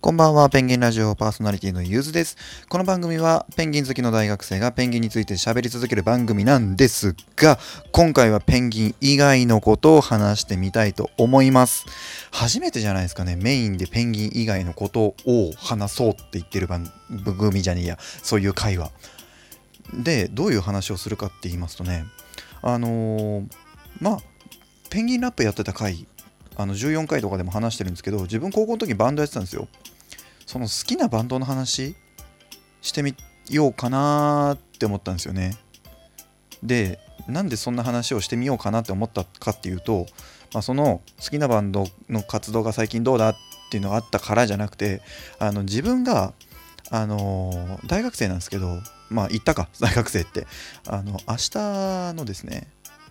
こんばんは、ペンギンラジオパーソナリティのゆずです。この番組はペンギン好きの大学生がペンギンについて喋り続ける番組なんですが、今回はペンギン以外のことを話してみたいと思います。初めてじゃないですかね、メインでペンギン以外のことを話そうって言ってる番組じゃねえや、そういう会話。で、どういう話をするかって言いますとね、あのー、まあ、ペンギンラップやってた回あの14回とかでも話してるんですけど自分高校の時バンドやってたんですよ。その好きなバンドの話してみようかなって思ったんですよね。でなんでそんな話をしてみようかなって思ったかっていうと、まあ、その好きなバンドの活動が最近どうだっていうのがあったからじゃなくてあの自分があの、大学生なんですけどまあ行ったか 大学生って。あの明日のですね、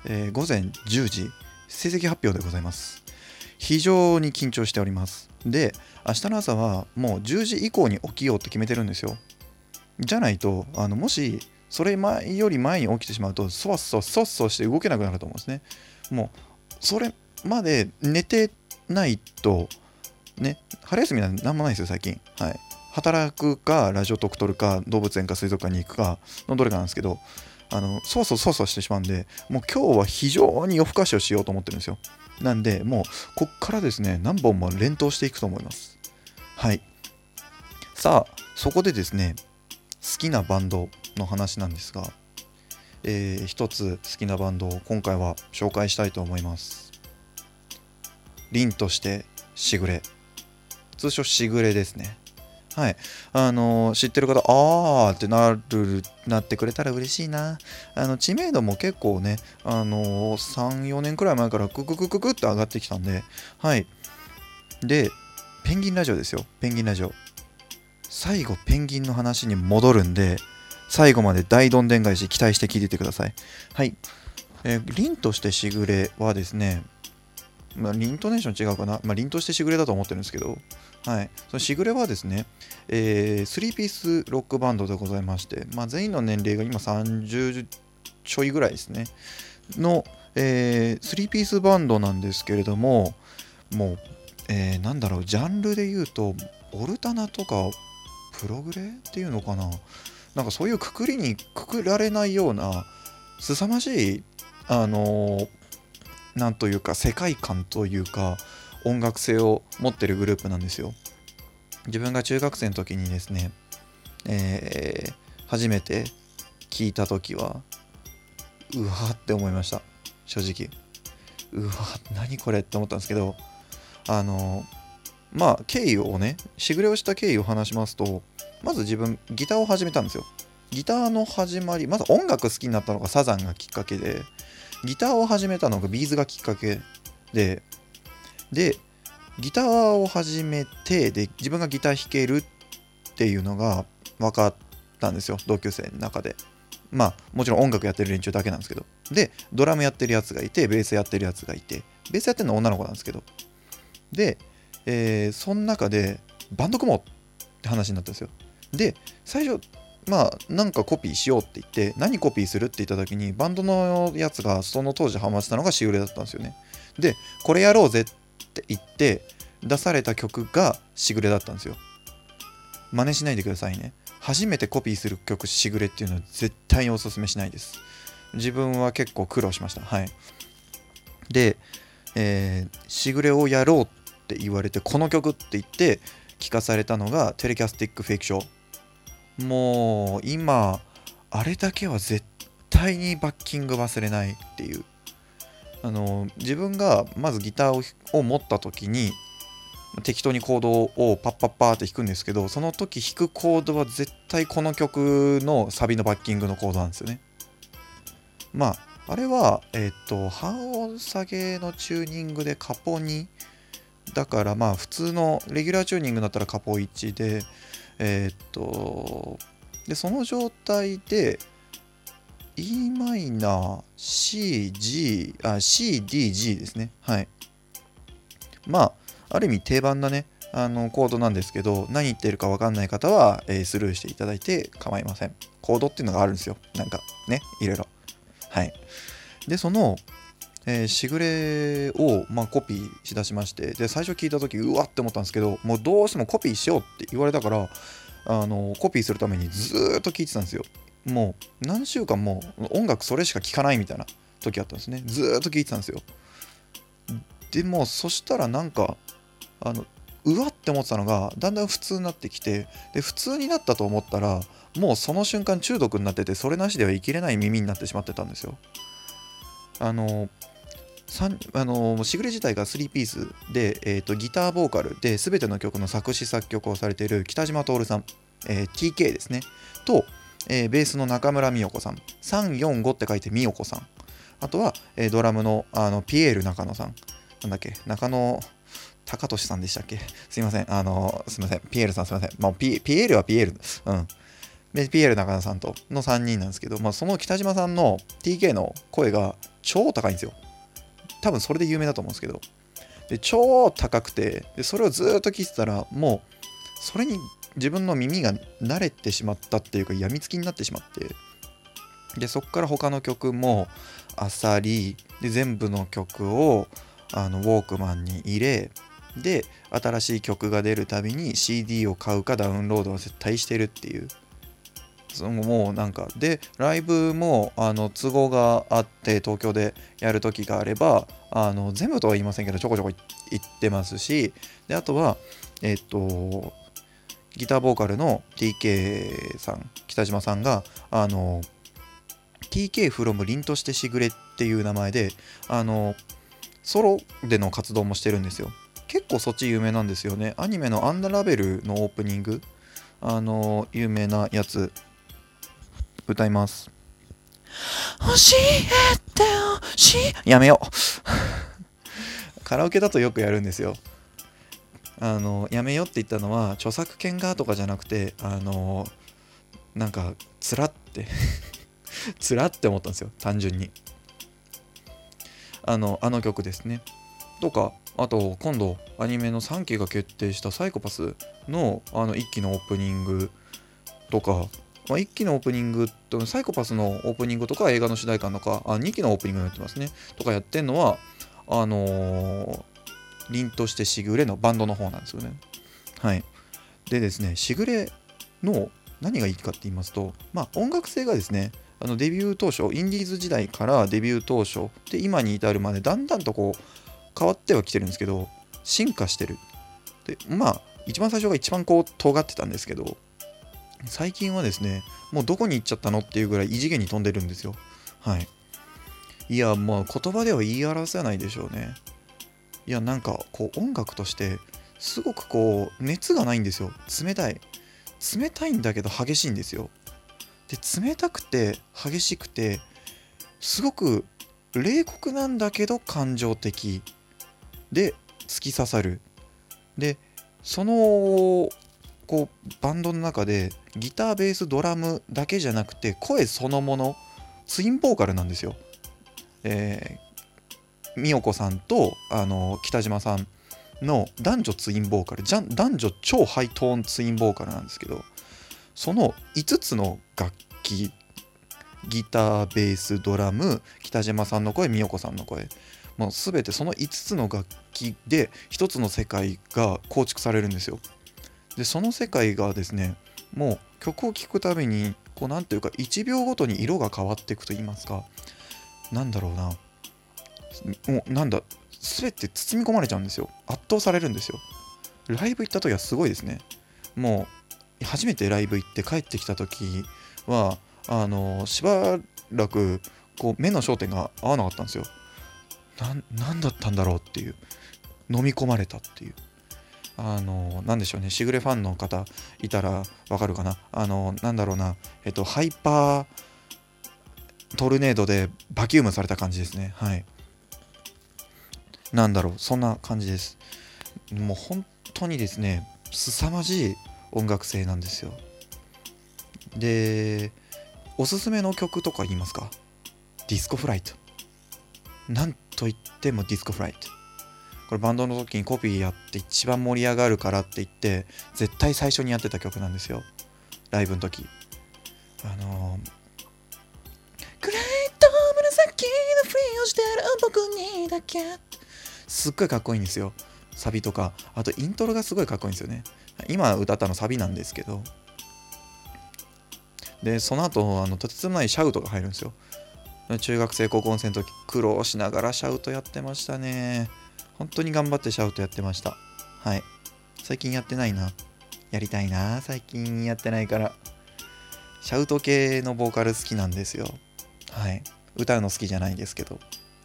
えー、午前10時成績発表でございます。非常に緊張しております。で明日の朝はもう10時以降に起きようって決めてるんですよ。じゃないとあのもしそれ前より前に起きてしまうとそわそわそわそわして動けなくなると思うんですね。もうそれまで寝てないとね春休みなんて何もないですよ最近。はい。働くかラジオトーク撮るか動物園か水族館に行くかのどれかなんですけどあのそわそわそわそわしてしまうんでもう今日は非常に夜更かしをしようと思ってるんですよ。なんで、もう、こっからですね、何本も連投していくと思います。はい。さあ、そこでですね、好きなバンドの話なんですが、えー、一つ好きなバンドを今回は紹介したいと思います。凛としてしぐれ。通称しぐれですね。はい。あの、知ってる方、あーってなる、なってくれたら嬉しいな。あの、知名度も結構ね、あの、3、4年くらい前からクククククって上がってきたんで、はい。で、ペンギンラジオですよ。ペンギンラジオ。最後、ペンギンの話に戻るんで、最後まで大どんでん返し期待して聞いててください。はい。えー、凛としてしぐれはですね、まあ、リントネーション違うかな、まあ、凛としてしぐれだと思ってるんですけど、はい、そのしぐれはですね、えー、3ピースロックバンドでございまして、まあ、全員の年齢が今30ちょいぐらいですね。の、えー、3ピースバンドなんですけれどももう、えー、なんだろうジャンルで言うとオルタナとかプログレっていうのかな。なんかそういうくくりにくくられないような凄まじいあのー、なんというか世界観というか音楽性を持ってるグループなんですよ。自分が中学生の時にですね、えー、初めて聞いた時はうわーって思いました。正直。うわ何これって思ったんですけどあのまあ経緯をねしぐれをした経緯を話しますとまず自分ギターを始めたんですよ。ギターの始まりまず音楽好きになったのがサザンがきっかけでギターを始めたのがビーズがきっかけで。でギターを始めてで自分がギター弾けるっていうのが分かったんですよ同級生の中で。まあもちろん音楽やってる連中だけなんですけど。でドラムやってるやつがいてベースやってるやつがいて。ベースやってるのは女の子なんですけど。で、えー、その中でバンド組もうって話になったんですよ。で最初まあなんかコピーしようって言って何コピーするって言った時にバンドのやつがその当時ハマってたのがしぐれだったんですよね。でこれやろうぜって言って出された曲がしぐれだったんですよ。真似しないでくださいね。初めてコピーする曲しぐれっていうのは絶対におすすめしないです。自分は結構苦労しました。はい。で、えー、しぐれをやろうって言われてこの曲って言って聞かされたのがテレキャスティックフェイクショー。もう今あれだけは絶対にバッキング忘れないっていう。あの自分がまずギターを持った時に適当にコードをパッパッパーって弾くんですけどその時弾くコードは絶対この曲のサビのバッキングのコードなんですよね。まああれはえっ、と半音下げのチューニングでカポ2だからまあ普通のレギュラーチューニングだったらカポ1でえっ、とでその状態で e マイナー C、G、あ、C、D、G ですね。はい。まあ、ある意味定番なね、あのコードなんですけど、何言ってるか分かんない方は、えー、スルーしていただいて構いません。コードっていうのがあるんですよ。なんかね、いろいろ。はい。で、その、えー、しぐれを、まあ、コピーしだしましてで最初聞いた時うわって思ったんですけどもうどうしてもコピーしようって言われたからあのコピーするためにずっと聞いてたんですよ。もう何週間も音楽それしか聴かないみたいな時あったんですね。ずっと聴いてたんですよ。でもそしたらなんかあのうわって思ってたのがだんだん普通になってきてで普通になったと思ったらもうその瞬間中毒になっててそれなしでは生きれない耳になってしまってたんですよ。あのあのしぐれ自体が3ピースで、えーと、ギターボーカルで全ての曲の作詞作曲をされている北島徹さん、えー、TK ですねと、えー、ベースの中村美代子さん345って書いて美代子さんあとは、えー、ドラムのあのピエール中野さんなんだっけ中野高俊さんでしたっけ？すいません。あの、すいません。ピエールさんすいません。まあ、ピピエールはピエール。うん。で、ピエール中野さんとの3人なんですけど、まあ、その北島さんの TK の声が超高いんですよ。多分それで有名だと思うんですけど。で、超高くて、でそれをずっと聞いてたら、もう、それに自分の耳が慣れてしまったっていうか、やみつきになってしまって、で、そこから他の曲も、あさり、で、全部の曲を、あのウォークマンに入れで新しい曲が出るたびに CD を買うかダウンロードは絶対してるっていうそのもうなんかでライブもあの都合があって東京でやる時があればあの全部とは言いませんけどちょこちょこ行ってますしであとはえっとギターボーカルの TK さん北島さんがあの TK from 凛としてしぐれっていう名前であのソロでの活動もしてるんですよ。結構そっち有名なんですよね。アニメのアンダーラベルのオープニングあの有名なやつ。歌います。教えてほしい。やめよう。カラオケだとよくやるんですよ。あのやめよって言ったのは著作権がとかじゃなくてあのなんかつらって。つらって思ったんですよ。単純に。あのあの曲ですね。とかあと今度アニメの3期が決定したサイコパスのあの1期のオープニングとか、まあ、1期のオープニングとサイコパスのオープニングとか映画の主題歌とかあ2期のオープニングやってますね。とかやってんのはあのー、凛としてしぐれのバンドの方なんですよね。はい。でですねしぐれの何がいいかって言いますとまあ音楽性がですねあのデビュー当初インディーズ時代からデビュー当初で今に至るまでだんだんとこう変わってはきてるんですけど進化してる。でまあ一番最初が一番こう尖ってたんですけど最近はですねもうどこに行っちゃったのっていうぐらい異次元に飛んでるんですよ。はい。いやまあ言葉では言い表せないでしょうね。いやなんかこう音楽としてすごくこう熱がないんですよ。冷たい。冷たいんだけど激しいんですよ。で冷たくて激しくてすごく冷酷なんだけど感情的。で突き刺さる。でそのこうバンドの中でギターベースドラムだけじゃなくて声そのものツインボーカルなんですよ。えー、美代子さんとあの北島さんの男女ツインボーカルじゃ男女超ハイトーンツインボーカルなんですけどその5つの楽器ギターベースドラム北島さんの声美代子さんの声もう全てその5つの楽器で1つの世界が構築されるんですよでその世界がですねもう曲を聴くたびにこう何ていうか1秒ごとに色が変わっていくと言いますかなんだろうな。もうなんだ全て包み込まれちゃうんですよ。圧倒されるんですよ。ライブ行った時はすごいですね。もう初めてライブ行って帰ってきた時はあのしばらくこう目の焦点が合わなかったんですよ。な。何だったんだろうっていう。飲み込まれたっていう。あの何でしょうねしぐれファンの方いたらわかるかな？あのなんだろうなえっとハイパートルネードでバキュームされた感じですね。はい。なんだろうそんな感じです。もう本当にですね凄まじい音楽性なんですよ。でおすすめの曲とか言いますか？ DISCO FLIGHT。なんと言っても DISCO FLIGHT。これバンドの時にコピーやって一番盛り上がるからって言って絶対最初にやってた曲なんですよ。ライブの時。あのー、グレート紫のフリをしてる僕にだけ。すっごいかっこいいんですよ。サビとか。あとイントロがすごいかっこいいんですよね。今歌ったのサビなんですけど。でその後あのとてつもないシャウトが入るんですよ。中学生高校生の時苦労しながらシャウトやってましたね。本当に頑張ってシャウトやってました。はい。最近やってないな。やりたいな。最近やってないから。シャウト系のボーカル好きなんですよ。はい。歌うの好きじゃないですけど。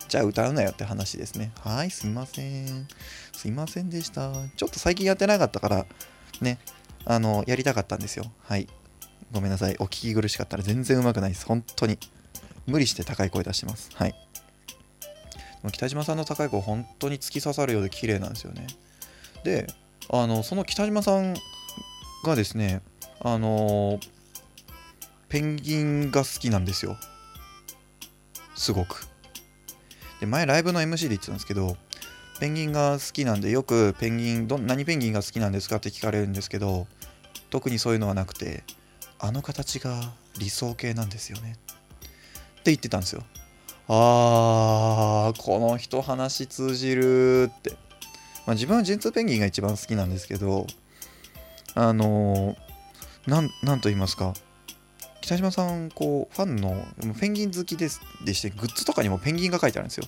じゃあ歌うなよって話ですね。はい。すいません。すいませんでした。ちょっと最近やってなかったからね。あのやりたかったんですよ。はい。ごめんなさい。お聞き苦しかったら全然うまくないです。本当に。無理して高い声出してます。はい。北島さんの高い声本当に突き刺さるようで綺麗なんですよね。であのその北島さんがですねあのペンギンが好きなんですよ。すごく。で前ライブの MC で言ってたんですけどペンギンが好きなんでよくペンギンど何ペンギンが好きなんですかって聞かれるんですけど特にそういうのはなくてあの形が理想形なんですよね。って言ってたんですよ。あーこの人話通じるって、まあ、自分はジェンツーペンギンが一番好きなんですけどあのなんなんと言いますか。北島さんこうファンのペンギン好きですでしてグッズとかにもペンギンが書いてあるんですよ。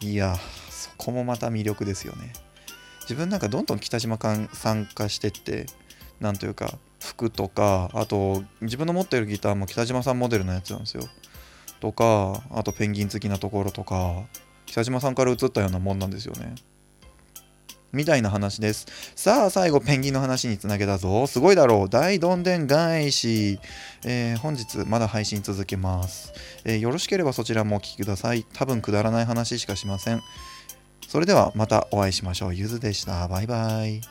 いやそこもまた魅力ですよね。自分なんかどんどん北島さん参加してってなんというか服とかあと自分の持ってるギターも北島さんモデルのやつなんですよ。とかあとペンギン好きなところとか北島さんから移ったようなもんなんですよねみたいな話です。さあ、最後、ペンギンの話につなげたぞ。すごいだろう。大どんでん返し。えー、本日、まだ配信続けます、えー、よろしければそちらもお聴きください。多分くだらない話しかしません。それでは、またお会いしましょう。ゆずでした。バイバイ。